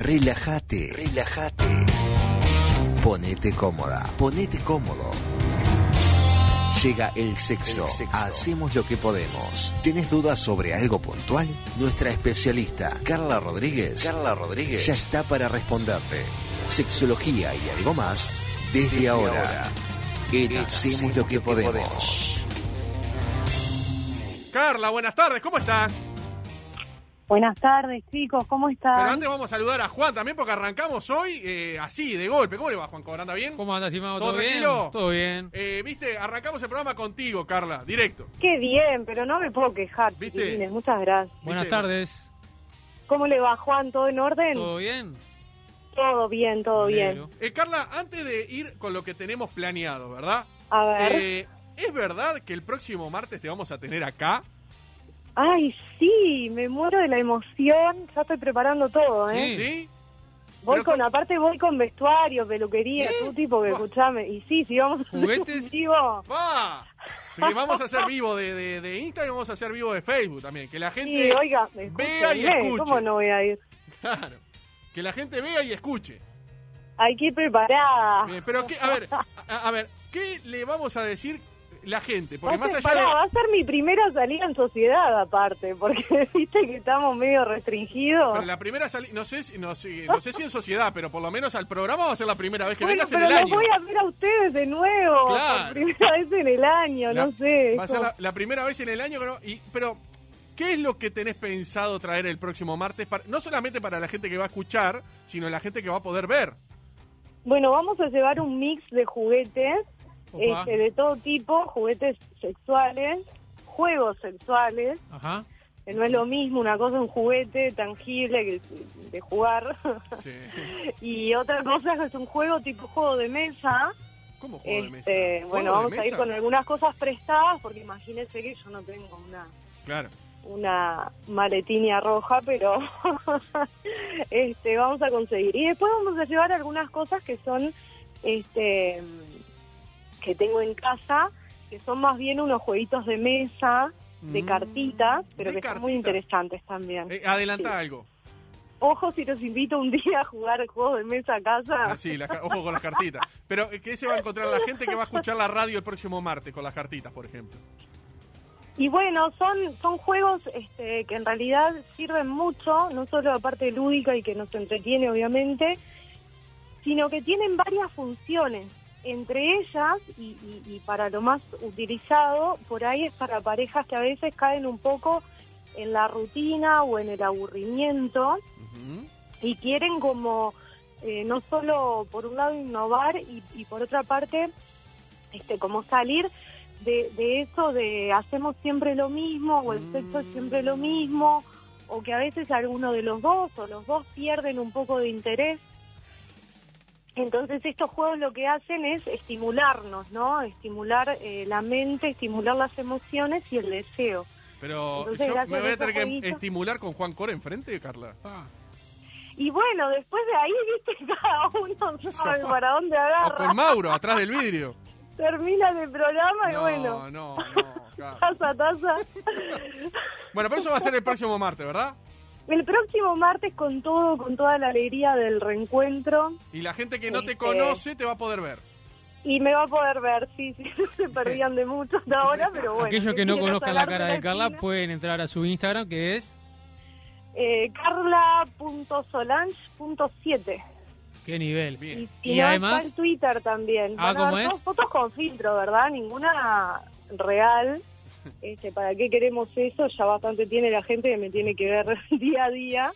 Relájate, relájate. Ponete cómoda, ponete cómodo. Llega el sexo. Hacemos lo que podemos. ¿Tienes dudas sobre algo puntual? Nuestra especialista, Carla Rodríguez, Carla Rodríguez, ya está para responderte. Sexología y algo más desde, ahora. En Hacemos lo que podemos. Carla, buenas tardes, ¿cómo estás? Buenas tardes, chicos, ¿cómo están? Pero antes vamos a saludar a Juan también porque arrancamos hoy eh, así, de golpe. ¿Cómo le va, Juan ¿Anda bien? ¿Cómo andas, estimado? ¿Todo, ¿Todo, bien? tranquilo? Todo bien. Eh, Viste, arrancamos el programa contigo, Carla, directo. Qué bien, pero no me puedo quejar, ¿Viste? muchas gracias. Buenas ¿Viste? tardes. ¿Cómo le va, Juan? ¿Todo en orden? ¿Todo bien? Todo bien, todo bien. Eh, Carla, antes de ir con lo que tenemos planeado, ¿verdad? A ver. Eh, ¿Es verdad que el próximo martes te vamos a tener acá? Ay, sí, me muero de la emoción. Ya estoy preparando todo, ¿eh? Sí. ¿Sí? Voy Pero con, con- aparte voy con vestuario, peluquería, ¿Eh? tú tipo que Buah. escuchame. Y sí, sí, vamos a hacer vivo. ¡Va! Que vamos a hacer vivo de, de, de Instagram y vamos a hacer vivo de Facebook también. Que la gente Sí, oiga, vea y escúchenme, escuche. ¿cómo no voy a ir? Claro. Que la gente vea y escuche. Hay que ir preparada. Bien, pero, ¿qué, a ver, a, a ver, ¿qué le vamos a decir la gente? Porque más allá pará, de... va a ser mi primera salida en sociedad aparte, porque viste que estamos medio restringidos. Pero la primera salida, no sé, si, no, sé, no sé si en sociedad, pero por lo menos al programa va a ser la primera vez que bueno, vengas en pero el los año. voy a ver a ustedes de nuevo, Claro. por primera vez en el año, La- no sé. Va a ser la, la primera vez en el año, no- y, pero ¿qué es lo que tenés pensado traer el próximo martes? para- no solamente para la gente que va a escuchar, sino la gente que va a poder ver. Bueno, vamos a llevar un mix de juguetes. Este, de todo tipo, juguetes sexuales, juegos sexuales, Ajá. que no es lo mismo una cosa un juguete tangible que de jugar Sí. y otra cosa es un juego tipo juego de mesa. ¿Cómo juego de mesa? Este, ¿Juego bueno, vamos a ir mesa? con algunas cosas prestadas porque imagínense que yo no tengo una Claro. una maletinia roja, pero este vamos a conseguir. Y después vamos a llevar algunas cosas que son este que tengo en casa, que son más bien unos jueguitos de mesa, de Mm, cartitas, pero de que son muy interesantes también. Eh, adelanta Sí. algo. Ojo si los invito un día a jugar juegos de mesa a casa. Ah, sí, ojo con las cartitas. Pero, eh, ¿qué se va a encontrar la gente que va a escuchar la radio el próximo martes con las cartitas, por ejemplo? Y bueno, son, son juegos este, que en realidad sirven mucho, no solo la parte lúdica y que nos entretiene obviamente, sino que tienen varias funciones. Entre ellas, y, y- y para lo más utilizado, por ahí es para parejas que a veces caen un poco en la rutina o en el aburrimiento y quieren como eh, no solo por un lado innovar y, y por otra parte este como salir de, de eso de hacemos siempre lo mismo o el sexo es siempre lo mismo o que a veces alguno de los dos o los dos pierden un poco de interés entonces estos juegos lo que hacen es estimularnos, ¿no? Estimular eh, la mente, estimular las emociones y el deseo. Pero Entonces, yo gracias me voy a tener que estimular con Juan Cor enfrente, Carla. Ah, Y bueno, después de ahí, viste, cada uno sabe para dónde O agarra. con Mauro, atrás del vidrio. termina el programa y No, bueno, no, no. Carla. taza, taza. Bueno, pero eso va a ser el próximo martes, ¿verdad? El próximo martes con todo, con toda la alegría del reencuentro Y la gente que no te Este- conoce te va a poder ver. y me va a poder ver, sí, sí, se perdían de mucho hasta ahora, pero bueno. Aquellos que no conozcan la cara de la Carla esquina, pueden entrar a su Instagram, que es... Eh, Carla.solange.7 ¿Qué nivel? Bien. Y, Y no, además- está en Twitter también. Ah, ¿cómo es? Fotos con filtro, ¿verdad? Ninguna real. Este, ¿Para qué queremos eso? Ya bastante tiene la gente que me tiene que ver día a día.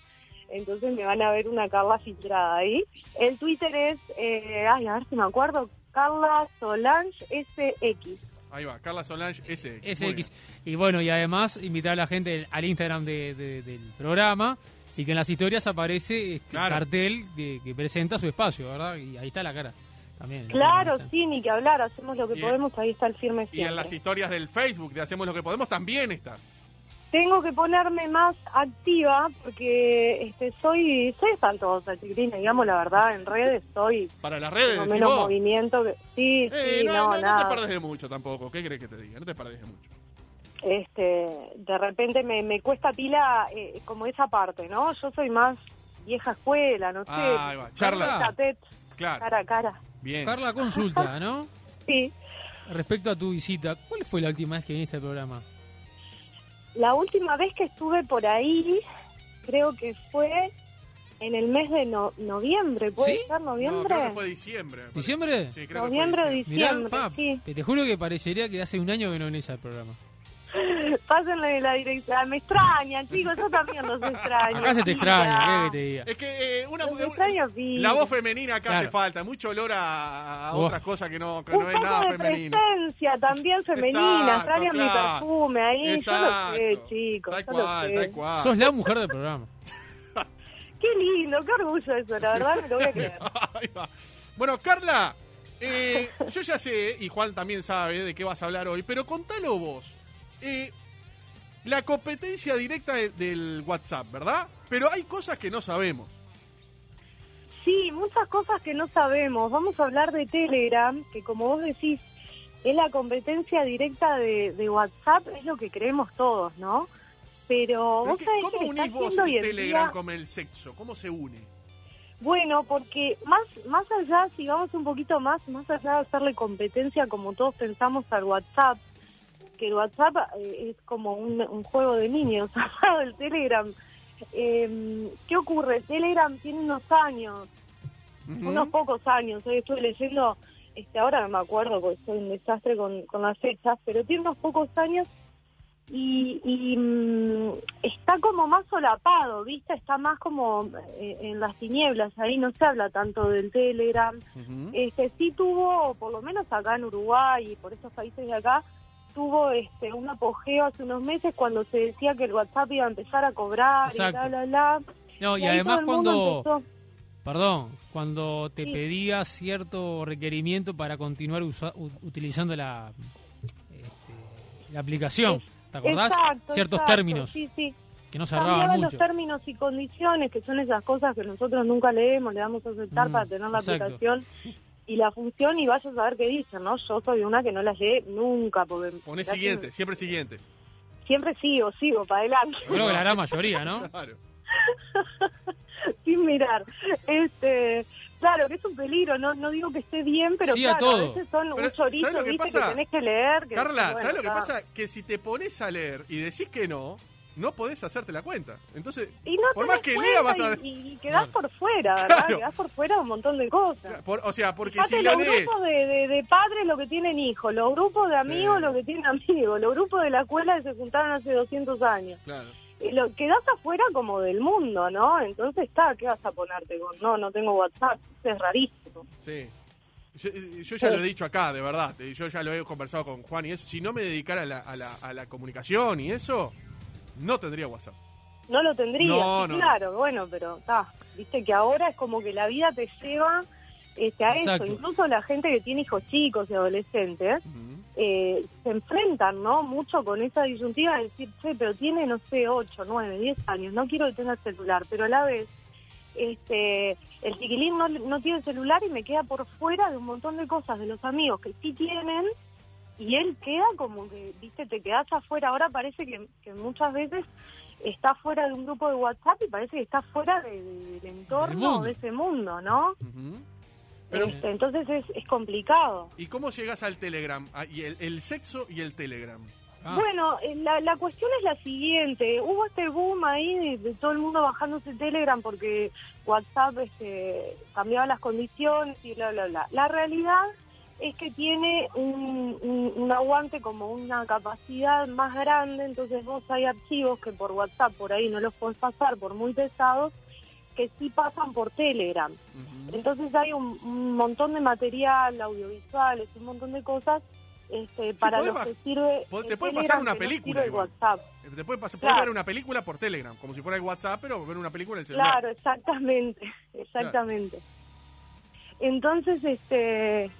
Entonces me van a ver una Carla filtrada ahí. El Twitter es, eh, ay, a ver si me acuerdo, Carla Solange SX. Ahí va, Carla Solange SX. SX. Y bueno, y además invitar a la gente al Instagram de- de- del programa y que en las historias aparece este Claro. cartel que, que presenta su espacio, ¿verdad? Y ahí está la cara también. Claro, sí, ni que hablar, hacemos lo que Y- podemos, ahí está el firme Y en las historias del Facebook de Hacemos lo que podemos también está. Tengo que ponerme más activa porque este soy soy espantosa, chiquilina, digamos la verdad, en redes soy Para las redes, tengo menos vos. movimiento que sí, Eh, sí, no, no, no, te perdés de mucho tampoco. ¿Qué crees que te diga? No te perdés de mucho. Este, de repente me, me cuesta pila eh, como esa parte, ¿no? Yo soy más vieja escuela, no sé. Ah, ahí va, charla. Claro, cara a cara. Bien. Carla, consulta, ¿no? Sí. Respecto a tu visita, ¿cuál fue la última vez que viniste al programa? La última vez que estuve por ahí, creo que fue en el mes de no- noviembre, ¿puede ¿Sí? ser No, noviembre? creo que fue diciembre. ¿Diciembre? Sí, creo Noviembre que fue diciembre. Mirá, diciembre, pa, sí. te, te juro que parecería que hace un año que no venís al programa. Pásenle la dirección. Me extrañan, chicos, yo también los extraño. Acá se te extraña, ¿qué que te diga? Es que eh, una, extraño, la voz femenina acá Claro. hace falta, mucho olor a, a Oh. otras cosas que no, que Un no es nada de femenino. presencia también femenina. Extrañan mi claro. perfume ahí. Exacto. Yo lo sé, chicos. Tal yo lo cual, sé. tal cual. Sos la mujer del programa. Qué lindo, qué orgullo eso, la verdad, me lo voy a creer. Ahí va. Bueno, Carla, eh, yo ya sé, y Juan también sabe de qué vas a hablar hoy, pero contalo vos. Eh, la competencia directa de- del WhatsApp, ¿verdad? Pero hay cosas que no sabemos. Sí, muchas cosas que no sabemos. Vamos a hablar de Telegram, que como vos decís, es la competencia directa de, de WhatsApp, es lo que creemos todos, ¿no? Pero vos ¿qué- sabés ¿Cómo que está unís vos el Telegram día- con el sexo? ¿Cómo se une? Bueno, porque más más allá, si vamos un poquito más, más allá de hacerle competencia como todos pensamos al WhatsApp, que el WhatsApp eh, es como un, un juego de niños, del Telegram. Eh, ¿Qué ocurre? Telegram tiene unos años, unos pocos años. Hoy estuve leyendo, este, ahora no me acuerdo porque soy un desastre con, con las fechas, pero tiene unos pocos años y, y, mm, está como más solapado, ¿viste? Está más como eh, en las tinieblas, ahí no se habla tanto del Telegram. Este sí tuvo, por lo menos acá en Uruguay y por esos países de acá, tuvo este un apogeo hace unos meses cuando se decía que el WhatsApp iba a empezar a cobrar Exacto. y bla, bla, bla. No, y además cuando, empezó- perdón, cuando te Sí. pedía cierto requerimiento para continuar usa- u- utilizando la, este, la aplicación, ¿te acordás? Exacto, Ciertos exacto, términos Sí, sí. que no cerraban mucho. los términos y condiciones, que son esas cosas que nosotros nunca leemos, le damos a aceptar Mm, para tener la exacto. aplicación y la función y vaya a saber qué dicen, ¿no? Yo soy una que no las lee nunca, porque... Poné siguiente, siempre siguiente. Siempre sigo, sigo, para adelante, que la gran mayoría, ¿no? Claro. sin mirar. Este... Claro, que es un peligro, no no digo que esté bien, pero Sí, a claro, a, todo. veces son Pero, un chorizo, ¿sabes lo que pasa? que tenés que leer. Que Carla, bueno, ¿sabes lo que pasa? Que si te pones a leer y decís que no, no podés hacerte la cuenta. Entonces, Y no por más que lea vas a... Y, y quedás por fuera, ¿verdad? Claro. Quedás por fuera un montón de cosas. por- o sea, porque Fíjate, si la los lees... grupos de, de, de padres lo que tienen hijos, los grupos de amigos Sí. lo que tienen amigos, los grupos de la escuela que se juntaron hace 200 años. Claro. Eh, Lo quedás afuera como del mundo, ¿no? Entonces está, ¿qué vas a ponerte con? No, no tengo WhatsApp, es rarísimo. Sí. Yo, yo ya lo he dicho acá, de verdad. eh, Yo ya lo he conversado con Juan y eso. Si no me dedicara a la, a la, a la comunicación y eso, no tendría WhatsApp. No lo tendría, No, sí, no. claro, bueno, pero está, viste que ahora es como que la vida te lleva este, a Exacto. eso. Incluso la gente que tiene hijos chicos y adolescentes, eh, se enfrentan, ¿no? Mucho con esa disyuntiva de decir, che, pero tiene, no sé, 8, 9, 10 años, no quiero que tenga celular, pero a la vez, este, el chiquilín no, no tiene celular y me queda por fuera de un montón de cosas de los amigos que sí tienen y él queda como que, viste, te quedas afuera. Ahora parece que, que muchas veces está fuera de un grupo de WhatsApp y parece que está fuera de- de- del entorno de ese mundo, ¿no? Ujú. Pero, Este, entonces es, es complicado. ¿y cómo llegas al Telegram? Ah, y el, el sexo y el Telegram. Ah, Bueno, eh, la, la cuestión es la siguiente. Hubo este boom ahí de, de todo el mundo bajándose Telegram porque WhatsApp este, cambiaba las condiciones y bla, bla, bla. La realidad es que tiene un, un- un aguante como una capacidad más grande, entonces vos hay archivos que por WhatsApp por ahí no los podés pasar por muy pesados, que sí pasan por Telegram. Entonces hay un, un montón de material, audiovisuales, un montón de cosas este, para los que sirve. te puede pasar una no película igual. WhatsApp. Te puede pasar, Claro. ver una película por Telegram, como si fuera el WhatsApp, pero ver una película en el celular. Claro, exactamente, exactamente. Entonces, este,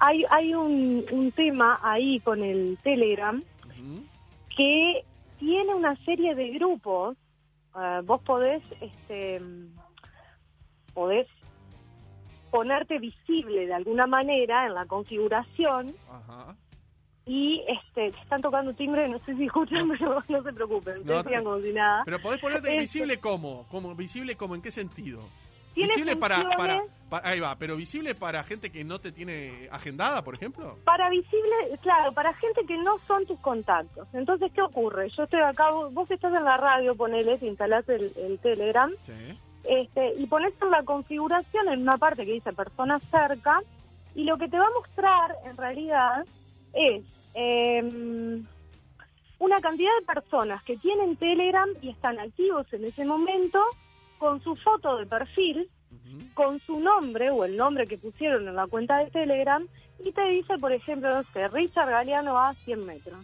hay hay un, un tema ahí con el Telegram que tiene una serie de grupos. eh, vos podés, este, podés ponerte visible de alguna manera en la configuración Ajá. y este están tocando timbre, no sé si escuchan, pero no se preocupen, No, sigan como si nada. Pero podés ponerte Este- visible cómo, como visible como en qué sentido. Tiene Visible para, para, ahí va, pero visible para gente que no te tiene agendada, por ejemplo. Para visible, claro, para gente que no son tus contactos. Entonces, ¿qué ocurre? Yo estoy acá, vos estás en la radio, ponele, te instalás el, el Telegram, Sí. este, y pones en la configuración en una parte que dice personas cerca, y lo que te va a mostrar en realidad es em, una cantidad de personas que tienen Telegram y están activos en ese momento con su foto de perfil, con su nombre o el nombre que pusieron en la cuenta de Telegram, y te dice, por ejemplo, no sé, Richard Galeano a 100 metros,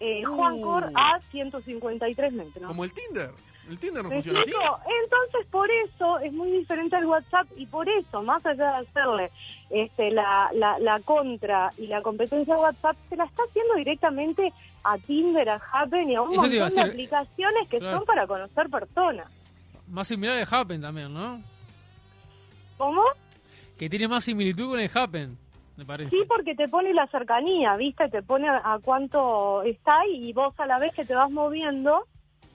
eh, Juan Uh. Cor a 153 metros. Como el Tinder. El Tinder no ¿Me funciona así. Entonces, por eso es muy diferente al WhatsApp y por eso, más allá de hacerle este, la, la, la contra y la competencia a WhatsApp, se la está haciendo directamente a Tinder, a Happen y a un Eso montón de aplicaciones que Claro. son para conocer personas. Más similar al Happen también, ¿no? ¿Cómo? Que tiene más similitud con el Happen, me parece. Sí, porque te pone la cercanía, ¿viste? Te pone a, cuánto está y vos a la vez que te vas moviendo,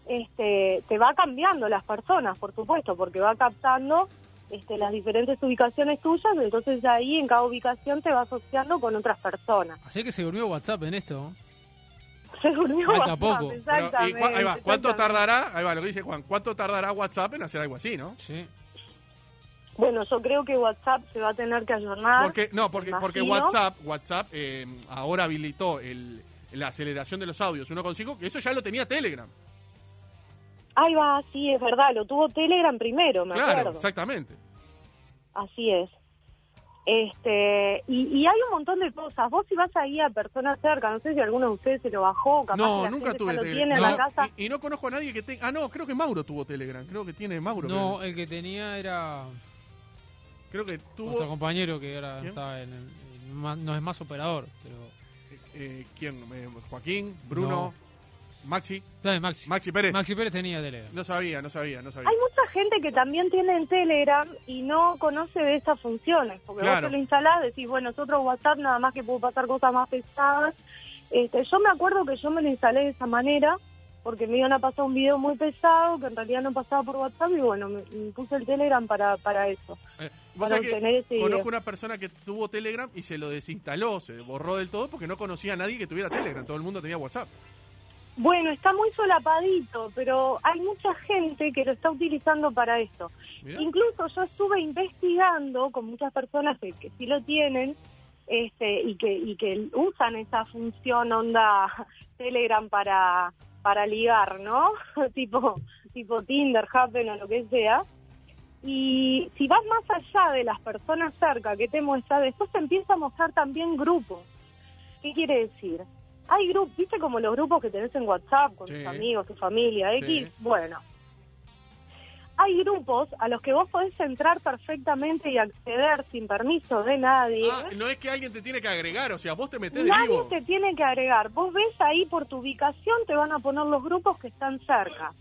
este, te va cambiando las personas, por supuesto, porque va captando este, las diferentes ubicaciones tuyas, entonces ahí en cada ubicación te va asociando con otras personas. Así que se durmió WhatsApp en esto. Se durmió Falta WhatsApp, poco. Pero, ¿y exactamente, cua- ahí va, ¿cuánto tardará? Ahí va lo que dice Juan. ¿Cuánto tardará WhatsApp en hacer algo así, no? Sí. Bueno, yo creo que WhatsApp se va a tener que ayornar. Porque, no, porque, porque. WhatsApp, WhatsApp eh, ahora habilitó el, la aceleración de los audios 1.5, que eso ya lo tenía Telegram. Ahí va, sí, es verdad, lo tuvo Telegram primero, me claro, acuerdo. exactamente. Así es. Este, y, y hay un montón de cosas. Vos si vas ahí a personas cerca, no sé si alguno de ustedes se lo bajó, capaz que No, la nunca gente tuve ya lo Telegram. tiene en No, la casa. y, y no conozco a nadie que tenga... Ah, no, creo que Mauro tuvo Telegram. Creo que tiene Mauro. No, el que tenía era creo que tuvo... nuestro compañero que ahora ¿Quién? estaba en el, no es más operador, pero eh, ¿Quién? Eh, Joaquín, Bruno, Maxi. Dale, Maxi. Maxi Pérez. Maxi Pérez tenía Telegram. No sabía, no sabía, no sabía. Hay mucha gente que también tiene en Telegram y no conoce de esas funciones, porque Claro. vos te lo instalás, decís, bueno, es otro WhatsApp, nada más que puedo pasar cosas más pesadas. Este, yo me acuerdo que yo me lo instalé de esa manera, porque me iban a pasar un video muy pesado, que en realidad no pasaba por WhatsApp, y bueno, me, me puse el Telegram para, para eso. Eh, para obtener ese video. conozco una persona que tuvo Telegram y se lo desinstaló, se borró del todo porque no conocía a nadie que tuviera Telegram. Todo el mundo tenía WhatsApp. Bueno, está muy solapadito, pero hay mucha gente que lo está utilizando para esto. Mirá. Incluso yo estuve investigando con muchas personas que, que sí lo tienen este, y, que, y que usan esa función onda Telegram para, para ligar, ¿no? tipo, tipo Tinder, Happen o lo que sea. Y si vas más allá de las personas cerca que te muestra, después te empieza a mostrar también grupos. ¿Qué quiere decir? Hay grupos, viste como los grupos que tenés en WhatsApp con Sí. tus amigos, tu familia, Sí. X. Bueno, hay grupos a los que vos podés entrar perfectamente y acceder sin permiso de nadie. Ah, no es que alguien te tiene que agregar, o sea, vos te metés de Nadie vivo. te tiene que agregar. Vos ves ahí por tu ubicación, te van a poner los grupos que están cerca.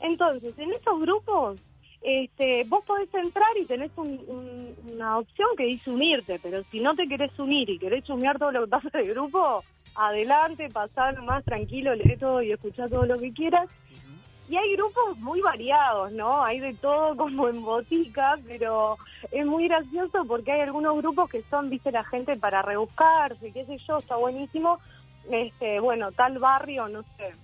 Entonces, en esos grupos, este, vos podés entrar y tenés un- un- una opción que dice unirte, pero si no te querés unir y querés chumear todo lo que pasa del grupo, adelante, pasar más tranquilo, lee todo y escuchá todo lo que quieras. Y hay grupos muy variados, ¿no? Hay de todo como en botica, pero es muy gracioso porque hay algunos grupos que son, viste, la gente para rebuscarse, qué sé yo, está buenísimo. Este, bueno, tal barrio, no sé,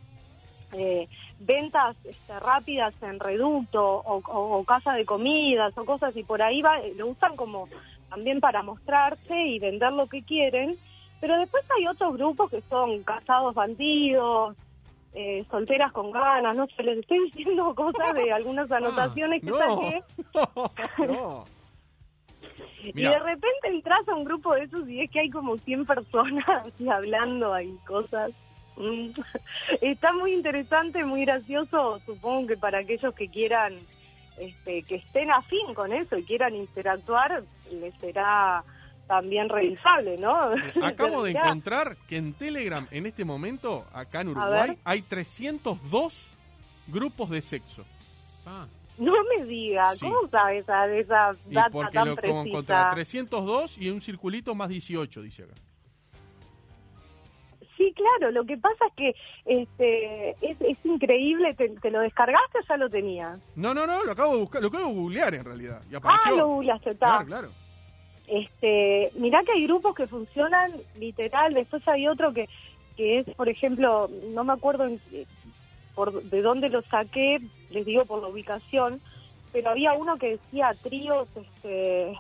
eh, ventas este, rápidas en reducto o, o- o casa de comidas o cosas y por ahí va, lo usan como también para mostrarse y vender lo que quieren. Pero después hay otros grupos que son casados bandidos, eh, solteras con ganas, no sé, les estoy diciendo cosas de algunas anotaciones que no, saqué. no, no. Y de repente entras a un grupo de esos y es que hay como 100 personas y hablando ahí cosas. Mm. Está muy interesante, muy gracioso, supongo que para aquellos que quieran, este, que estén afín con eso y quieran interactuar, les será también revisable, ¿no? Acabo de encontrar que en Telegram, en este momento, acá en Uruguay, hay 302 grupos de sexo. Ah, No me diga, Sí. ¿cómo sabes esa, esa Y data porque tan lo como encontré precisa? 302 y un circulito más 18, dice acá. Sí, claro, lo que pasa es que este, es, es increíble, ¿Te, ¿te lo descargaste o ya lo tenías? No, no, no, lo acabo de buscar, lo acabo de googlear en realidad. Y Ah, apareció. lo googleaste, está. Claro, claro. Este, mirá que hay grupos que funcionan literal, después hay otro que, que es, por ejemplo, no me acuerdo en- eh, por de dónde lo saqué, les digo por la ubicación, pero había uno que decía tríos, este,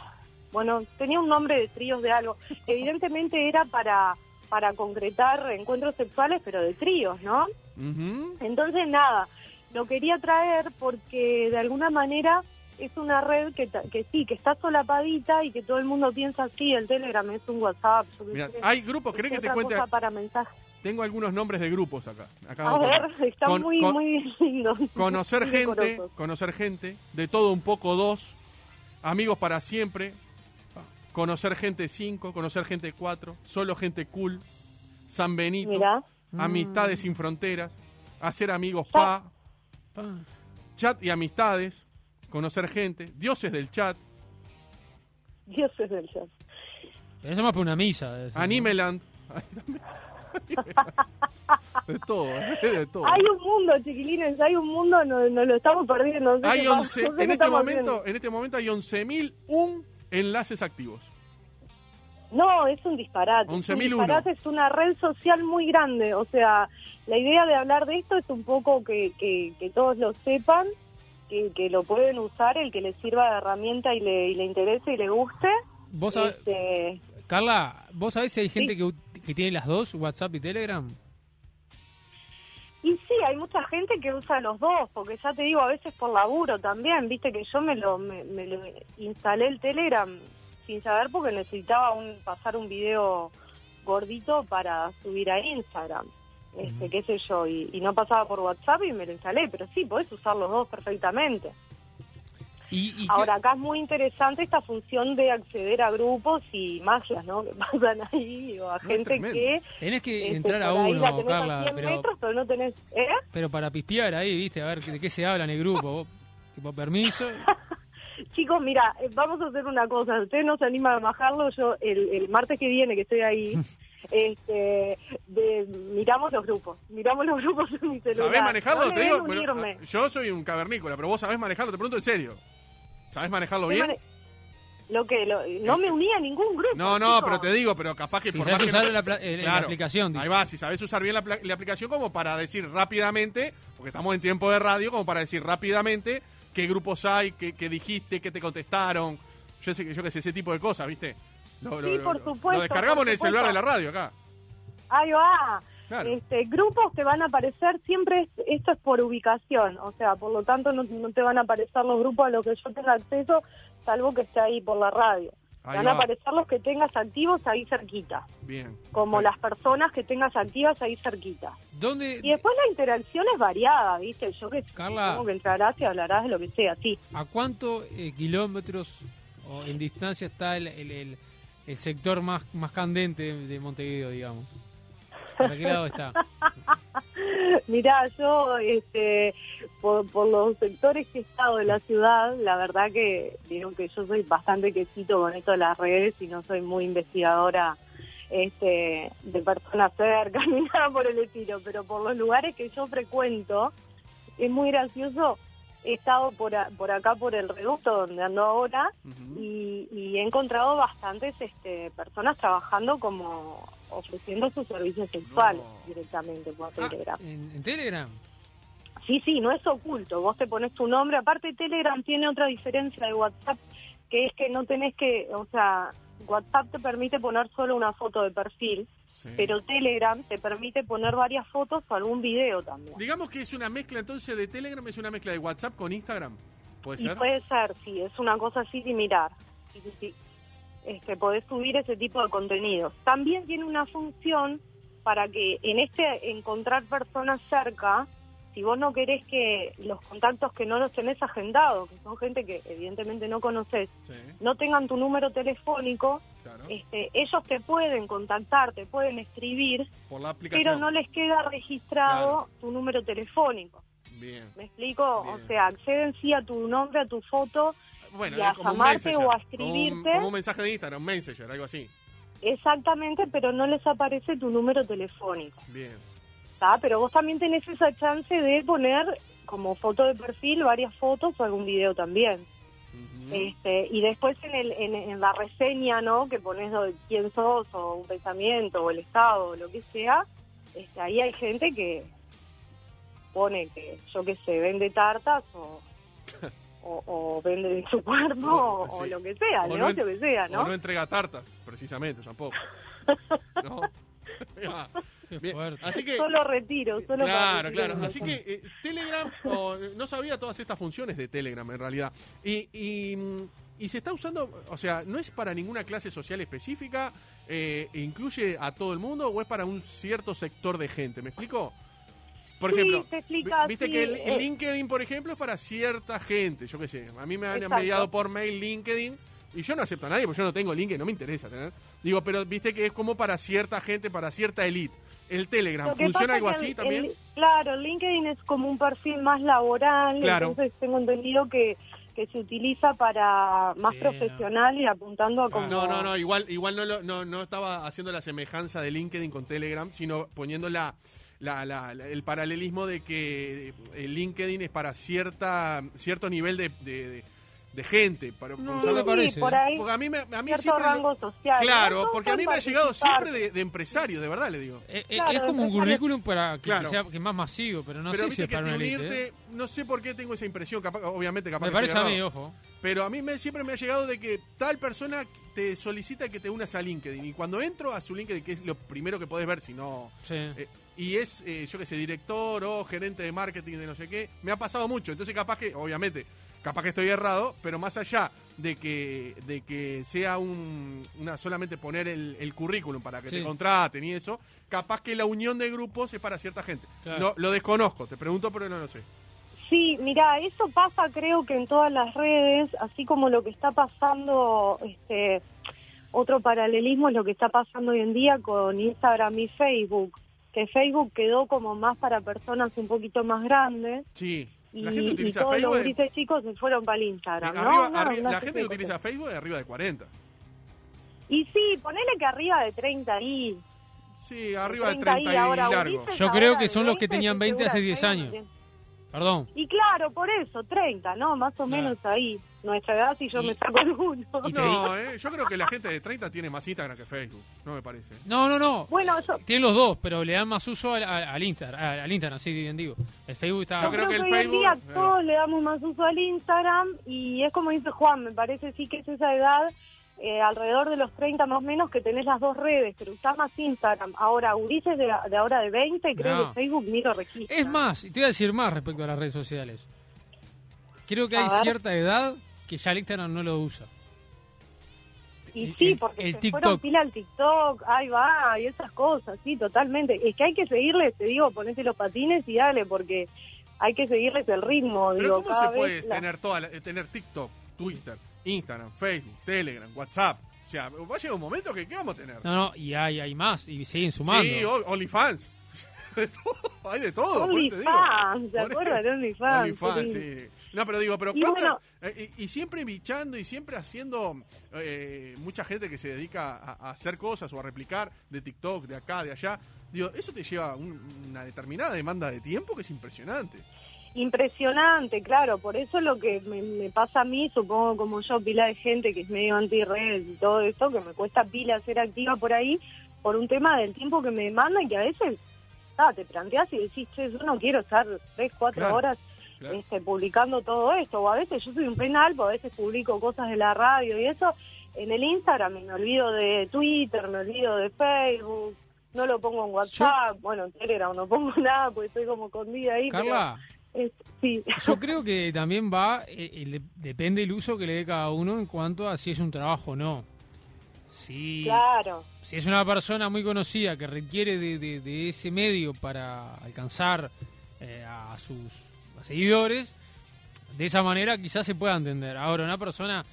bueno, tenía un nombre de tríos de algo. Evidentemente era para para concretar encuentros sexuales, pero de tríos, ¿no? Ujú. Entonces, nada, lo quería traer porque de alguna manera es una red que, ta- que sí, que está solapadita y que todo el mundo piensa así, el Telegram es un WhatsApp. hay grupos, es ¿querés que te cuente? para mensajes. Tengo algunos nombres de grupos acá. acá A ver, está Con- muy, con- muy lindo. Conocer muy gente, decorosos. conocer gente, de todo un poco dos, amigos para siempre, conocer gente cinco, conocer gente cuatro, solo gente cool, San Benito, Mirá, amistades Mm. sin fronteras, hacer amigos pa, Pa. chat y amistades, conocer gente, dioses del chat, Dios es del chat. Eso más para una misa. Animeland, de todo, de todo. Hay un mundo, chiquilines, hay un mundo, nos no lo estamos perdiendo. No sé Hay qué pasa, 11, no sé qué en este momento, en este momento hay 11.001 enlaces activos. No, es un disparate. es un 11.001. disparate, es una red social muy grande. O sea, la idea de hablar de esto es un poco que, que, que todos lo sepan, que, que lo pueden usar, el que les sirva de herramienta y le, y le interese y le guste. ¿Vos sabés- Este, Carla, ¿vos sabés si hay gente Sí. que, que tiene las dos, WhatsApp y Telegram? y sí, hay mucha gente que usa los dos, porque ya te digo, a veces por laburo también, viste que yo me lo, me, me lo instalé el Telegram sin saber porque necesitaba un, pasar un video gordito para subir a Instagram, este, qué sé yo, y, y no pasaba por WhatsApp y me lo instalé, pero sí, podés usar los dos perfectamente. Y, y Ahora, acá es muy interesante esta función de acceder a grupos y magias, ¿no? Que pasan ahí, o a No, gente que... tenés que este, entrar a uno, a Carla, 100 pero, metros, pero no tenés... ¿Eh? pero para pispear ahí, ¿viste? A ver de qué se habla en el grupo. Vos, tipo, permiso. Chicos, mira, eh, vamos a hacer una cosa. Ustedes no se animan a bajarlo, yo el, el martes que viene que estoy ahí, este, de- miramos los grupos. Miramos los grupos en mi celular. ¿Sabés manejarlo? No Te digo, unirme. ah, yo soy un cavernícola, pero vos sabés manejarlo, te pregunto en serio. ¿Sabés manejarlo bien? mane- Lo que, lo- no me uní a ningún grupo. No, no, chicos. pero te digo, pero capaz que Si por sabés más que usar no- la pla- eh, la Claro, aplicación, dice. Ahí va, si sabés usar bien la, la aplicación como para decir rápidamente, porque estamos en tiempo de radio, como para decir rápidamente qué grupos hay, qué, qué dijiste, qué te contestaron. Yo sé que yo que sé ese tipo de cosas, ¿viste? Sí, por supuesto, Lo descargamos en el celular de la radio acá. Ahí va. Claro. Este, grupos te van a aparecer siempre, es- esto es por ubicación, o sea, por lo tanto no, no te van a aparecer los grupos a los que yo tenga acceso, salvo que esté ahí por la radio. Ahí van a aparecer los que tengas activos ahí cerquita, Bien. como las personas que tengas activas ahí cerquita. ¿Dónde, Y después la interacción es variada, ¿viste? Yo que Carla. supongo que entrarás y hablarás de lo que sea, sí. ¿A cuánto eh, kilómetros o en distancia está el, el, el- el sector más, más candente de, de Montevideo, digamos? ¿Para qué lado está? Mirá, yo, este, por, por los sectores que he estado de la ciudad, la verdad que digo que yo soy bastante quesito con esto de las redes y no soy muy investigadora este, de personas cerca ni nada por el estilo, pero por los lugares que yo frecuento, es muy gracioso. He estado por, a- por acá, por el reducto donde ando ahora, y, y he encontrado bastantes este, personas trabajando como ofreciendo sus servicios sexuales No. directamente por Ah, Telegram. ¿en, en Telegram? Sí, sí, no es oculto. Vos te pones tu nombre. Aparte, Telegram tiene otra diferencia de WhatsApp, que es que no tenés que, o sea, WhatsApp te permite poner solo una foto de perfil, Sí. pero Telegram te permite poner varias fotos o algún video también. Digamos que es una mezcla entonces de Telegram, es una mezcla de WhatsApp con Instagram. ¿Puede Y ser? puede ser, sí, es una cosa así similar. Sí, sí, sí. Este, podés subir ese tipo de contenidos. También tiene una función para que en este encontrar personas cerca, si vos no querés que los contactos que no los tenés agendados, que son gente que evidentemente no conoces, Sí, no tengan tu número telefónico, claro. este, ellos te pueden contactar, te pueden escribir, Por la aplicación. pero no les queda registrado Claro. tu número telefónico. Bien. ¿Me explico? Bien. O sea, acceden sí a tu nombre, a tu foto, Bueno, y a llamarte o a como un- escribirte. Como un, mensaje de Instagram, un messenger, algo así. Exactamente, pero no les aparece tu número telefónico. Bien. ¿tá? Pero vos también tenés esa chance de poner como foto de perfil varias fotos o algún video también. Este, y después en, el, en, en la reseña, ¿no? Que pones de quién sos o un pensamiento o el estado o lo que sea, este, ahí hay gente que pone que, yo qué sé, vende tartas o, o, o vende su cuerpo o, lo que sea, el no negocio en- que sea, no entrega tartas, precisamente, tampoco. No. Qué bien. fuerte. Así que Solo retiro, solo Claro, claro. Así que eh, Telegram, no sabía todas estas funciones de Telegram en realidad. Y, y, y se está usando, o sea, no es para ninguna clase social específica, eh, incluye a todo el mundo o es para un cierto sector de gente. ¿Me explico? Por Sí, ejemplo, te explica, vi- viste sí, que el, el eh. LinkedIn, por ejemplo, es para cierta gente. Yo qué sé, a mí me han Exacto. enviado por mail LinkedIn y yo no acepto a nadie porque yo no tengo LinkedIn, no me interesa tener. Digo, pero viste que es como para cierta gente, para cierta elite. El Telegram, ¿funciona algo así el- también? el- claro, LinkedIn es como un perfil más laboral, Claro. entonces tengo entendido que, que se utiliza para más Sí, profesional y apuntando a como... No, no, no, igual, igual no, lo- no, no estaba haciendo la semejanza de LinkedIn con Telegram, sino poniendo la, la- la- la- el paralelismo de que el LinkedIn es para cierta cierto nivel de, de, de- de gente. Para, No, me parece, por ahí, porque a mí, me- a mí cierto siempre... rango social. Claro, ¿no? porque a mí me ha llegado siempre de, de empresarios, de verdad le digo. Eh, eh, Claro, es como un currículum para que, Claro. sea que más masivo, pero no pero sé si es para unirte, ¿eh? no sé por qué tengo esa impresión, capaz, obviamente capaz Me que parece a mí, ojo. Pero a mí me, siempre me ha llegado de que tal persona te solicita que te unas a LinkedIn. Y cuando entro a su LinkedIn, que es lo primero que podés ver, si no. Sí. eh, y es, eh, yo qué sé, director o gerente de marketing de no sé qué, me ha pasado mucho. Entonces, capaz que, obviamente, capaz que estoy errado, pero más allá de que, de que sea un, una solamente poner el, el currículum para que Sí. te contraten y eso, capaz que la unión de grupos es para cierta gente. Claro. No, lo desconozco, te pregunto, pero no lo sé. Sí, mira, eso pasa creo que en todas las redes, así como lo que está pasando, este, otro paralelismo es lo que está pasando hoy en día con Instagram y Facebook, que Facebook quedó como más para personas un poquito más grandes Sí, la gente y utiliza todos Facebook. los de- chicos se fueron para el Instagram, ¿no? arriba- Una- arri- una la gente que utiliza. Facebook de arriba de 40. Y sí, ponele que arriba de 30 y... Sí, arriba de 30 30 y, ahora, largo. Ulises Yo creo ahora que son los que 20, tenían estoy 20 hace segura, 10 Facebook años. Perdón. Y claro, por eso, 30, ¿no? Más o Claro. menos ahí. Nuestra edad si yo Y- me saco alguno. y te- No, eh, yo creo que la gente de 30 tiene más Instagram que Facebook, no me parece. No, no, no. Bueno, yo, Tienen los dos, pero le dan más uso al, al, al Instagram, al, al Instagram, sí, bien digo. El Facebook está... Yo creo creo, que que, el hoy en día Facebook, eh. todos le damos más uso al Instagram y es como dice Juan, me parece sí que es esa edad, eh, alrededor de los 30 más o menos, que tenés las dos redes, pero usás más Instagram. Ahora, Ulises de, de ahora de 20, creo No. que Facebook ni lo registra. Es más, y te voy a decir más respecto a las redes sociales. Creo que A hay ver. cierta edad que ya el Instagram no lo usa. Y el- sí, porque el se TikTok. fueron pila al TikTok, ahí va, y esas cosas, sí, totalmente. Es que hay que seguirles, te digo, ponete los patines y dale, porque hay que seguirles el ritmo. Pero digo, ¿cómo cada se puede la- tener toda la- eh, tener TikTok, Twitter, Instagram, Facebook, Telegram, WhatsApp? O sea, va a llegar un momento que ¿qué vamos a tener? No, no, y hay, hay más, y siguen sumando. Sí, OnlyFans. de todo, hay de todo. OnlyFans, ¿se acuerdan de. OnlyFans? OnlyFans, Sí. sí. No, pero digo, pero Y ¿cuánta- bueno- eh, y, y siempre bichando y siempre haciendo eh, mucha gente que se dedica a, a hacer cosas o a replicar de TikTok, de acá, de allá. Digo, eso te lleva un- una determinada demanda de tiempo que es impresionante. Impresionante, claro, por eso lo que me, me pasa a mí, supongo como yo, pila de gente que es medio anti-redes y todo eso, que me cuesta pila ser activa por ahí, por un tema del tiempo que me demanda y que a veces ah, te planteas y decís, che, yo no quiero estar tres, cuatro Claro, horas claro. este, publicando todo esto, o a veces yo soy un penal, pues a veces publico cosas de la radio y eso en el Instagram, y me olvido de Twitter, me olvido de Facebook, no lo pongo en WhatsApp, bueno, en Telegram no pongo nada, porque estoy como escondida ahí. pero- Carla, es- sí. yo creo que también va, eh, el- depende el uso que le dé cada uno en cuanto a si es un trabajo o no. Si, Claro, si es una persona muy conocida que requiere de, de- de ese medio para alcanzar eh, a sus seguidores, de esa manera quizás se pueda entender. Ahora, una persona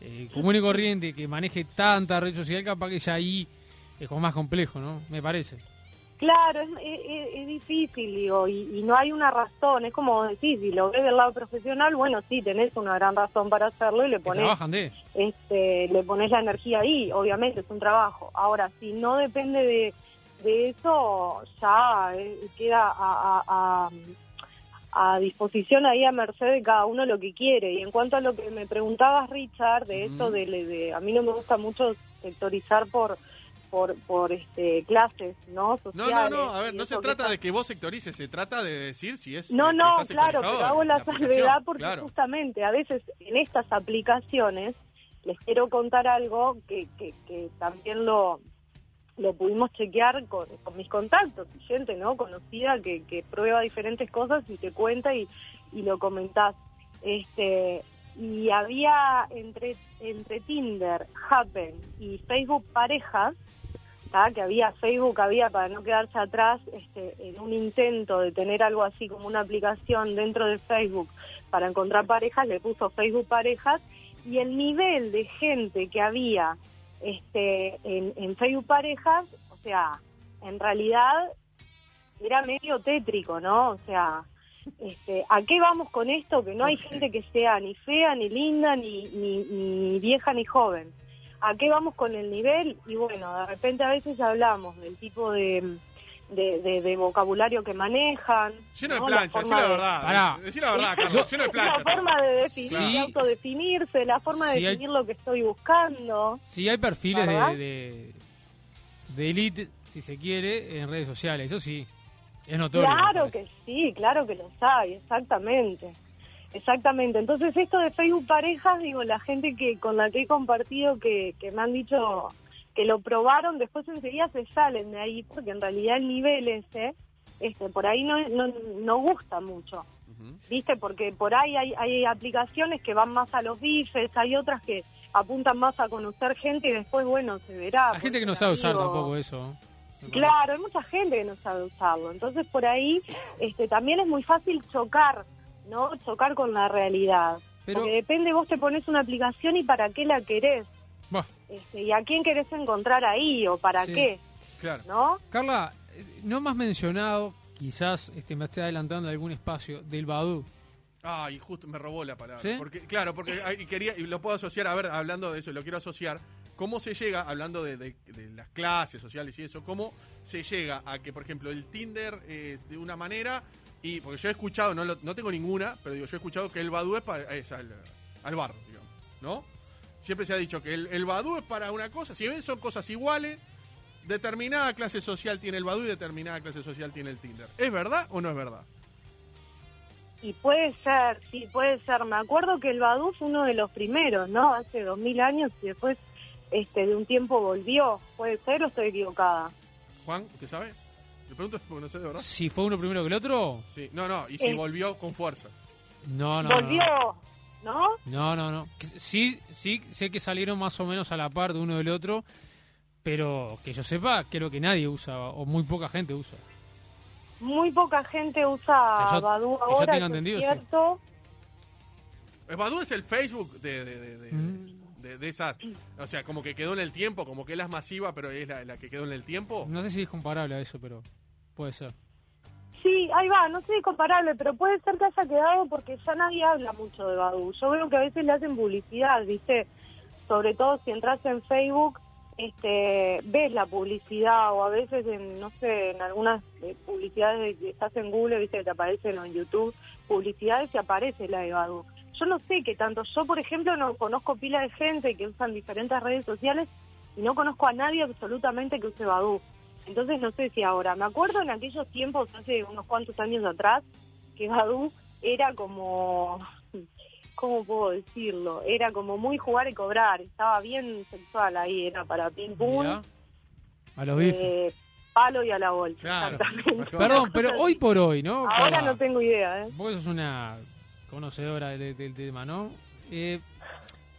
eh, común y corriente que maneje tanta red social, capaz que ya ahí es como más complejo, ¿no? Me parece. Claro, es, es- es difícil, digo, y, y no hay una razón. Es como decir, si lo ves del lado profesional, bueno, sí, tenés una gran razón para hacerlo y le pones, de. este, le pones la energía ahí. Obviamente es un trabajo. Ahora, si no depende de, de eso, ya eh, queda a, a- a- a disposición ahí a merced de cada uno lo que quiere. Y en cuanto a lo que me preguntabas, Richard, de Ujú. eso de, de- a mí no me gusta mucho sectorizar por por, por este, clases, ¿no? No, no, Sociales, no, a ver, no se trata está- de que vos sectorices, se trata de decir si es. No, si no, claro, pero hago la aplicación. salvedad porque Claro. justamente a veces en estas aplicaciones les quiero contar algo que, que, que también lo, lo pudimos chequear con, con mis contactos, gente no conocida que, que prueba diferentes cosas y te cuenta y, y lo comentás. Este, y había entre, entre Tinder, Happen y Facebook Parejas, ¿tá? que había Facebook, había para no quedarse atrás este, en un intento de tener algo así como una aplicación dentro de Facebook para encontrar parejas, le puso Facebook Parejas y el nivel de gente que había este, en, en Facebook Parejas, o sea, en realidad era medio tétrico, ¿no? O sea, este, ¿a qué vamos con esto? Que no hay gente que sea ni fea, ni linda, ni, ni, ni vieja, ni joven. ¿A qué vamos con el nivel? Y bueno, de repente a veces hablamos del tipo de, de, de- de vocabulario que manejan. Lleno de ¿no? plancha, decí la de- verdad. Pará. Decí la verdad, Carlos, lleno de plancha. La forma de definir, Sí. de autodefinirse, la forma de Sí, hay- definir lo que estoy buscando. Sí, hay perfiles de, ¿Verdad? de, de elite, si se quiere, en redes sociales. Eso sí, es notorio. Claro que sí, claro que los hay, exactamente. Exactamente. Entonces, esto de Facebook Parejas, digo, la gente que con la que he compartido que, que me han dicho que lo probaron, después enseguida se salen de ahí, porque en realidad el nivel ese, este, por ahí no, no, no gusta mucho. ¿Viste? Porque por ahí hay, hay aplicaciones que van más a los bifes, hay otras que apuntan más a conocer gente y después, bueno, se verá. Hay gente que no sabe ser usar amigo. tampoco eso. Claro, hay mucha gente que no sabe usarlo. Entonces, por ahí este, también es muy fácil chocar, ¿no? Chocar con la realidad. Pero- Porque depende, vos te pones una aplicación y para qué la querés. Buah, Este, y a quién querés encontrar ahí o para Sí. qué, Claro. ¿no? Carla, eh, no me has mencionado, quizás este, me esté adelantando algún espacio, del Badu. Ay, justo me robó la palabra. ¿Sí? Porque, claro, porque quería, y lo puedo asociar, a ver, hablando de eso, lo quiero asociar. ¿Cómo se llega, hablando de, de- de las clases sociales y eso, cómo se llega a que, por ejemplo, el Tinder es de una manera, y porque yo he escuchado, no, lo- no tengo ninguna, pero digo, yo he escuchado que el Badu es para es al, al bar, digamos, ¿no? Siempre se ha dicho que el, el Badu es para una cosa, si bien son cosas iguales, determinada clase social tiene el Badu y determinada clase social tiene el Tinder. ¿Es verdad o no es verdad? Y puede ser, sí, puede ser. Me acuerdo que el Badu fue uno de los primeros, ¿no? Hace dos mil años y después este, de un tiempo volvió. ¿Puede ser o estoy equivocada? Juan, ¿usted sabe? Le pregunto porque no sé de verdad. Si fue uno primero que el otro, Sí, no, no, y si Eh. volvió con fuerza. no, no. no. volvió, ¿no? No, no, no. Sí, sí, sé que salieron más o menos a la par de uno del otro, pero que yo sepa, creo que nadie usa, o muy poca gente usa. Muy poca gente usa Que yo- Badoo que yo ahora, tenga eso entendido, es cierto. El Badu es el Facebook de, de, de, de, Mm. de- de esas. O sea, como que quedó en el tiempo, como que es la masiva, pero es la, la que quedó en el tiempo. No sé si es comparable a eso, pero puede ser. Sí, ahí va, no sé comparable, pero puede ser que haya quedado porque ya nadie habla mucho de Badoo. Yo veo que a veces le hacen publicidad, ¿viste? Sobre todo si entras en Facebook, este, ves la publicidad o a veces en, no sé, en algunas eh, publicidades de estás en Google, ¿viste? Que te aparecen o en YouTube, publicidades y aparece la de Badoo. Yo no sé qué tanto. Yo, por ejemplo, no conozco pila de gente que usan diferentes redes sociales y no conozco a nadie absolutamente que use Badoo. Entonces no sé si ahora. Me acuerdo en aquellos tiempos, hace unos cuantos años atrás, que Badoo era como, ¿cómo puedo decirlo? Era como muy jugar y cobrar. Estaba bien sexual ahí, era para ping pong, Mirá, a los bifes. eh, palo y a la bolsa. Claro. Exactamente. Perdón, pero hoy por hoy, ¿no? Ahora no tengo idea, ¿eh? Vos sos una conocedora del, del tema, ¿no? Eh,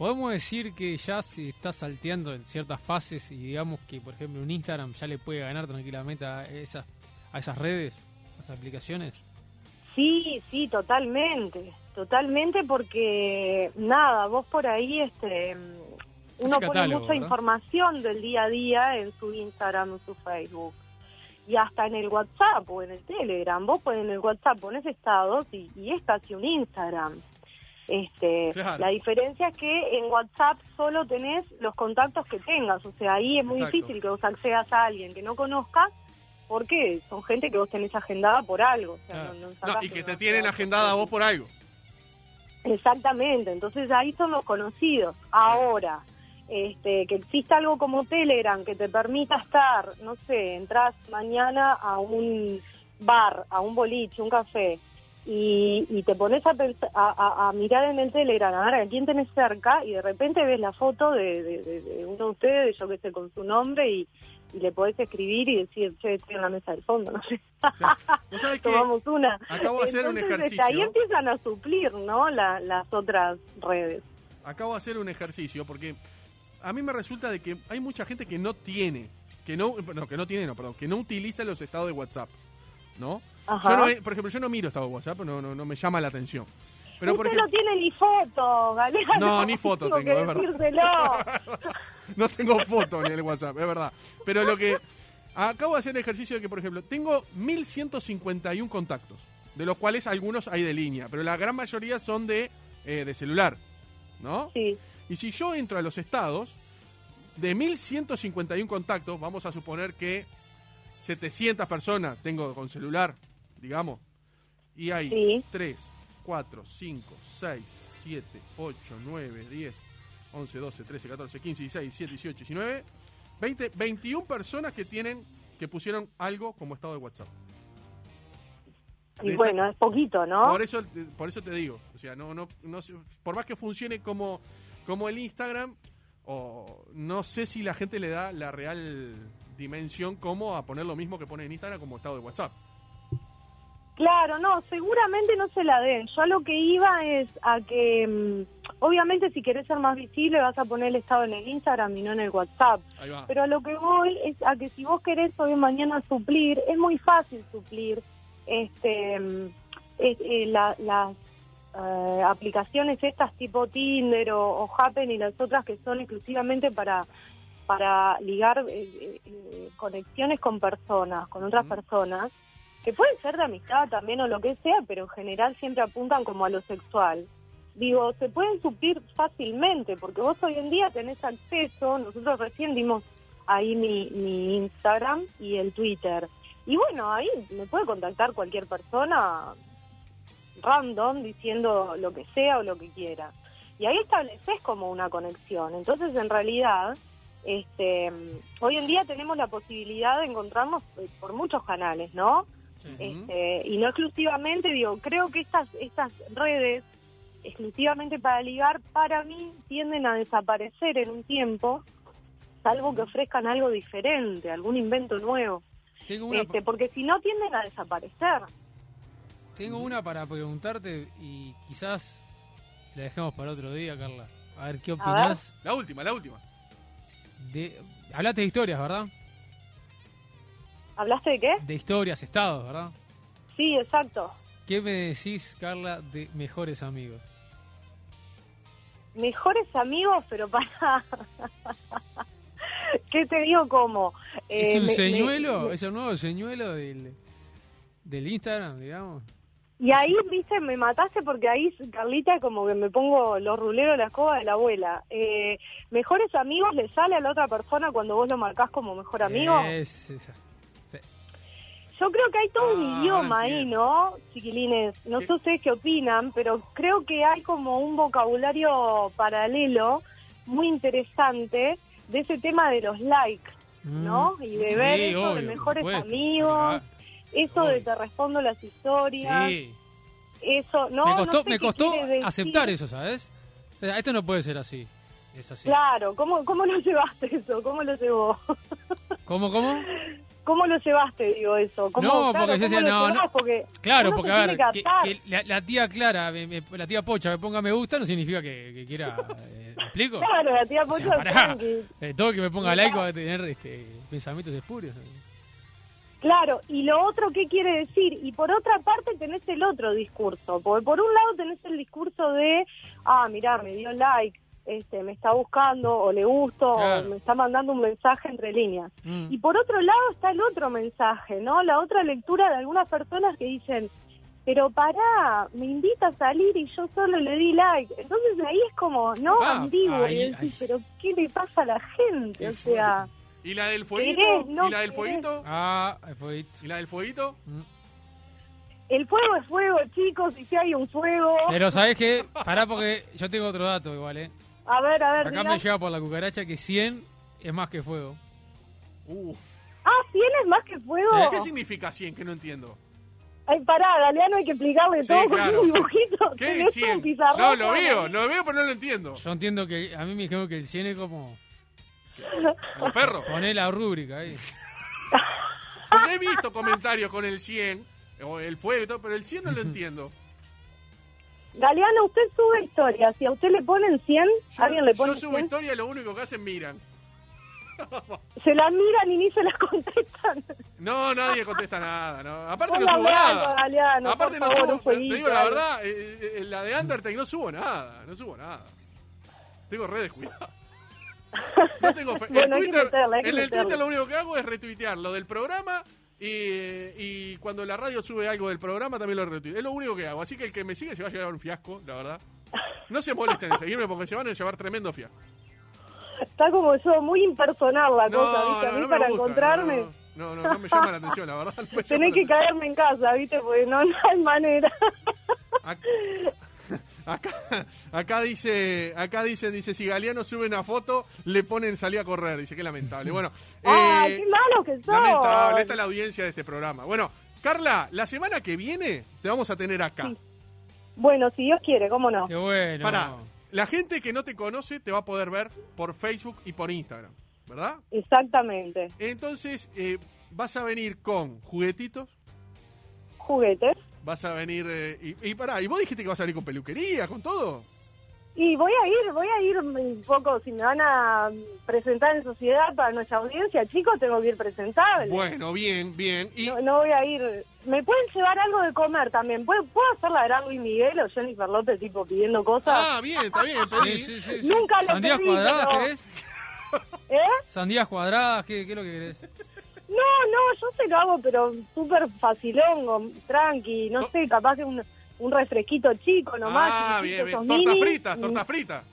Podemos decir que ya se está salteando en ciertas fases y digamos que, por ejemplo, un Instagram ya le puede ganar tranquilamente a esas, a esas redes, a esas aplicaciones. Sí, sí, totalmente, totalmente porque nada, vos por ahí este uno pone mucha ¿verdad? información del día a día en su Instagram, en su Facebook. y hasta en el WhatsApp o en el Telegram. Vos pones en el WhatsApp, pones estados y, y es casi un Instagram. Este, Claro. La diferencia es que en WhatsApp solo tenés los contactos que tengas, o sea, ahí es muy Exacto. difícil que vos accedas a alguien que no conozcas porque son gente que vos tenés agendada por algo. O sea, no- no No, y que te tienen agendada vos por algo. Exactamente, entonces ahí son los conocidos. Ahora, este, que exista algo como Telegram que te permita estar, no sé, entras mañana a un bar, a un boliche, un café, y, y te pones a, a, a- mirar en el Telegram a ver a quién tenés cerca y de repente ves la foto de, de- uno de ustedes, yo que sé, con su nombre y, y le podés escribir y decir, che, estoy en la mesa del fondo, no sé, ¿Vos sabés que tomamos una. acabo de hacer un Entonces, este, ejercicio. Ahí empiezan a suplir, ¿no? La- las otras redes. acabo de hacer un ejercicio porque a mí me resulta de que hay mucha gente que no tiene, que no, no, que no tiene, no, perdón, que no utiliza los estados de WhatsApp, ¿no? Ajá. Yo no, por ejemplo, yo no miro estado de WhatsApp, no, no, no me llama la atención. Pero Usted no tiene ni foto, Galeano. No, ni foto Tengo tengo, es verdad. no tengo foto en el WhatsApp, es verdad. Pero lo que acabo de hacer el ejercicio de que, por ejemplo, tengo 1151 contactos, de los cuales algunos hay de línea, pero la gran mayoría son de, eh, de celular, ¿no? Sí, Y si yo entro a los estados, de 1151 contactos, vamos a suponer que 700 personas tengo con celular, digamos, y hay Sí. 3, 4, 5, 6, 7, 8, 9, 10, 11, 12, 13, 14, 15, 16, 17, 18, 19, 20, 21 personas que tienen, que pusieron algo como estado de WhatsApp. y De esa- bueno, es poquito, ¿no? por eso, por eso te digo, o sea, no, no, no sé, por más que funcione como, como el Instagram, o no sé si la gente le da la real dimensión como a poner lo mismo que pone en Instagram como estado de WhatsApp. Claro, no, seguramente no se la den. Yo a lo que iba es a que, mm, obviamente si querés ser más visible vas a poner el estado en el Instagram y no en el WhatsApp. Pero a lo que voy es a que si vos querés hoy mañana suplir, es muy fácil suplir este mm, es- eh, la- las eh, aplicaciones estas tipo Tinder o, o Happen y las otras que son exclusivamente para para ligar eh, eh, conexiones con personas, con otras personas, que pueden ser de amistad también o lo que sea, pero en general siempre apuntan como a lo sexual. Digo, se pueden suplir fácilmente, porque vos hoy en día tenés acceso, nosotros recién dimos ahí mi, mi Instagram y el Twitter. Y bueno, ahí me puede contactar cualquier persona random diciendo lo que sea o lo que quiera. Y ahí estableces como una conexión. Entonces, en realidad, este, hoy en día tenemos la posibilidad de encontrarnos eh, por muchos canales, ¿no? Este, y no exclusivamente, digo, creo que estas, estas redes, exclusivamente para ligar, para mí tienden a desaparecer en un tiempo, salvo que ofrezcan algo diferente, algún invento nuevo. Tengo una, Este, porque si no, tienden a desaparecer. tengo una para preguntarte y quizás la dejemos para otro día, Carla. A ver qué ver. opinás. La última, la última. De, hablaste de historias, ¿verdad? ¿Hablaste de qué? De historias, estados, ¿verdad? Sí, exacto. ¿Qué me decís, Carla, de mejores amigos? Mejores amigos, pero para... ¿Qué te digo cómo? ¿Es Eh, un me- señuelo? me- ¿Es un nuevo señuelo del, del Instagram, digamos? Y ahí, viste, me mataste porque ahí, Carlita, como que me pongo los ruleros la escoba de la abuela. Eh, mejores amigos le sale a la otra persona cuando vos lo marcás como mejor amigo. Es esa. Sí. Yo creo que hay todo un Ah, idioma ahí. ¿no, chiquilines? No ¿Qué? sé ustedes qué opinan, pero creo que hay como un vocabulario paralelo muy interesante de ese tema de los likes, ¿no? Mm. Y de Sí, ver eso de obvio, mejores amigos, eso de te respondo las historias, Sí. eso, ¿no? me no costó, sé me costó aceptar eso, ¿sabes? O esto no puede ser así. Es así. Claro, ¿cómo, ¿cómo lo llevaste eso? ¿Cómo lo llevó? ¿Cómo, cómo? ¿Cómo lo llevaste, digo, eso? ¿Cómo, No, claro, porque yo ¿cómo decía, no, no. Porque Claro, porque a ver, que, la, la tía Clara, me- me- la tía Pocha me ponga me gusta no significa que, que quiera. eh, ¿Me explico? Claro, la tía O sea, Pocha pará. tranqui. Eh, todo que me ponga like va a tener este, pensamientos espurios. Claro, y lo otro, ¿qué quiere decir? Y por otra parte tenés el otro discurso, porque por un lado tenés el discurso de, ah, mirá, me dio like, este, me está buscando o le gusto Claro. o me está mandando un mensaje entre líneas. Mm. Y por otro lado está el otro mensaje, ¿no? La otra lectura de algunas personas que dicen, pero pará, me invita a salir y yo solo le di like. Entonces ahí es como, no, Ah, ambiguo. y decís, pero ¿qué le pasa a la gente? Qué o sea, ¿Y la del fueguito? ¿Y la del fueguito? Ah, fue ¿Y la del fueguito? Mm. el fuego es fuego, chicos, y si hay un fuego... Pero ¿sabés qué? Pará porque yo tengo otro dato igual, ¿eh? A ver, a ver, Acá me llega por la cucaracha que 100 es más que fuego. Uh, Ah, ¿tienes más que fuego? ¿Qué significa 100? Que no entiendo. Ay, pará, Galeano, hay que explicarle Sí, todo claro. con un dibujito. ¿Qué es un 100? pizarrón No, lo veo, lo veo, pero no lo entiendo. Yo entiendo que a mí me dijeron que el 100 es como Como perro. poner la rúbrica ahí. Porque he visto comentarios con el 100, o el fuego y todo, pero el 100 no lo entiendo. Galeano, usted sube historias. Si a usted le ponen 100, Yo, alguien le pone yo subo 100, historia y lo único que hacen miran. se las miran y ni se las contestan. No, nadie contesta nada. No. Aparte no subo nada. Galeano, Aparte no favor, subo, te digo la verdad, eh, eh, la de Undertale no subo nada, no subo nada. Tengo re descuidado. No tengo fe. Bueno, el Twitter, en el. Twitter lo único que hago es retuitear lo del programa y, y cuando la radio sube algo del programa también lo retuiteo. Es lo único que hago. Así que el que me sigue se va a llevar un fiasco, la verdad. No se molesten en seguirme porque se van a llevar tremendo fiasco. Está como yo, muy impersonal la No, cosa, ¿viste? A mí no para gusta, encontrarme No, no, no, me llama la atención, la verdad. tenés que caerme en casa, ¿viste? Porque no, no hay manera. Acá, acá, acá dice, acá dicen, dice, si Galeano sube una foto, le ponen salir a correr. Dice, qué lamentable. Bueno, ¡Ay, eh, qué malo que sos! lamentable, esta es la audiencia de este programa. Bueno, Carla, la semana que viene te vamos a tener acá. Sí. Bueno, si Dios quiere, ¿cómo no? Qué bueno. Para, la gente que no te conoce te va a poder ver por Facebook y por Instagram, ¿verdad? Exactamente. Entonces, eh, vas a venir con juguetitos, Juguetes. Vas a venir... eh, y, y pará, ¿y vos dijiste que vas a venir con peluquería, con todo? Y voy a ir, voy a ir un poco, si me van a presentar en sociedad para nuestra audiencia, chicos, tengo que ir presentable. Bueno, bien, bien. Y, No, no voy a ir. ¿Me pueden llevar algo de comer también? ¿Puedo, ¿puedo hacer la gran Luis Miguel o Jennifer López, tipo, pidiendo cosas? Ah, bien, está bien. pedí. Sí, sí, sí, sí. Nunca lo ¿Sandías pedí, cuadradas pero- querés? ¿Eh? ¿Sandías cuadradas? ¿Qué, qué es lo que querés? No, no, yo se lo hago, pero súper facilongo, tranqui, no To- sé, capaz que un, un refresquito chico nomás. Ah, bien, bien. Torta mini. frita, torta frita.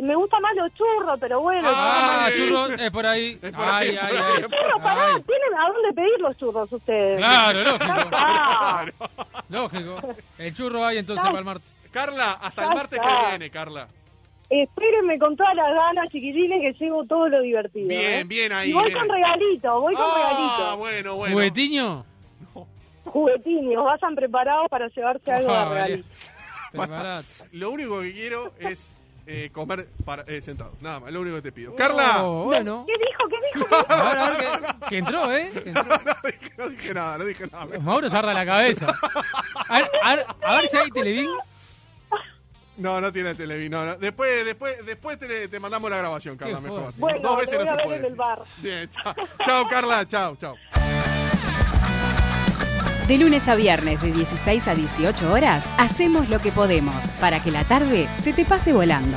Me gusta más los churros, pero bueno. Ah, Ah, churros, es por ahí. Es por ahí, Ay, por ahí, Churros, pará, Ay. ¿tienen a dónde pedir los churros ustedes? Claro, lógico. Ah, Lógico. El churro hay entonces para el martes. Carla, hasta el martes que viene, Carla. Espérenme con todas las ganas, chiquitines, que llevo todo lo divertido. Bien, ¿eh? bien ahí. Y voy bien con ahí. regalito, voy con Ah, regalito. bueno, bueno. ¿Juguetiño? Juguetines, vayan preparados para llevarse algo de Ah, regalito. Lo único que quiero es eh, comer para, eh, sentado. Nada más, lo único que te pido. Carla. Oh, bueno. ¿Qué dijo? ¿Qué dijo? Ver, que, que entró, ¿eh? Que entró. No, dije, no dije nada, no dije nada. Mauro se agarra la cabeza. A ver, a ver, a ver si hay televín. No, no tiene televisor. No, no. Después, después, después te, te mandamos la grabación, Carla, mejor. Bueno, Dos veces no se puede. en el bar. Bien, chao. Chao, Carla, chao, chao. De lunes a viernes de 16 a 18 horas, hacemos lo que podemos para que la tarde se te pase volando.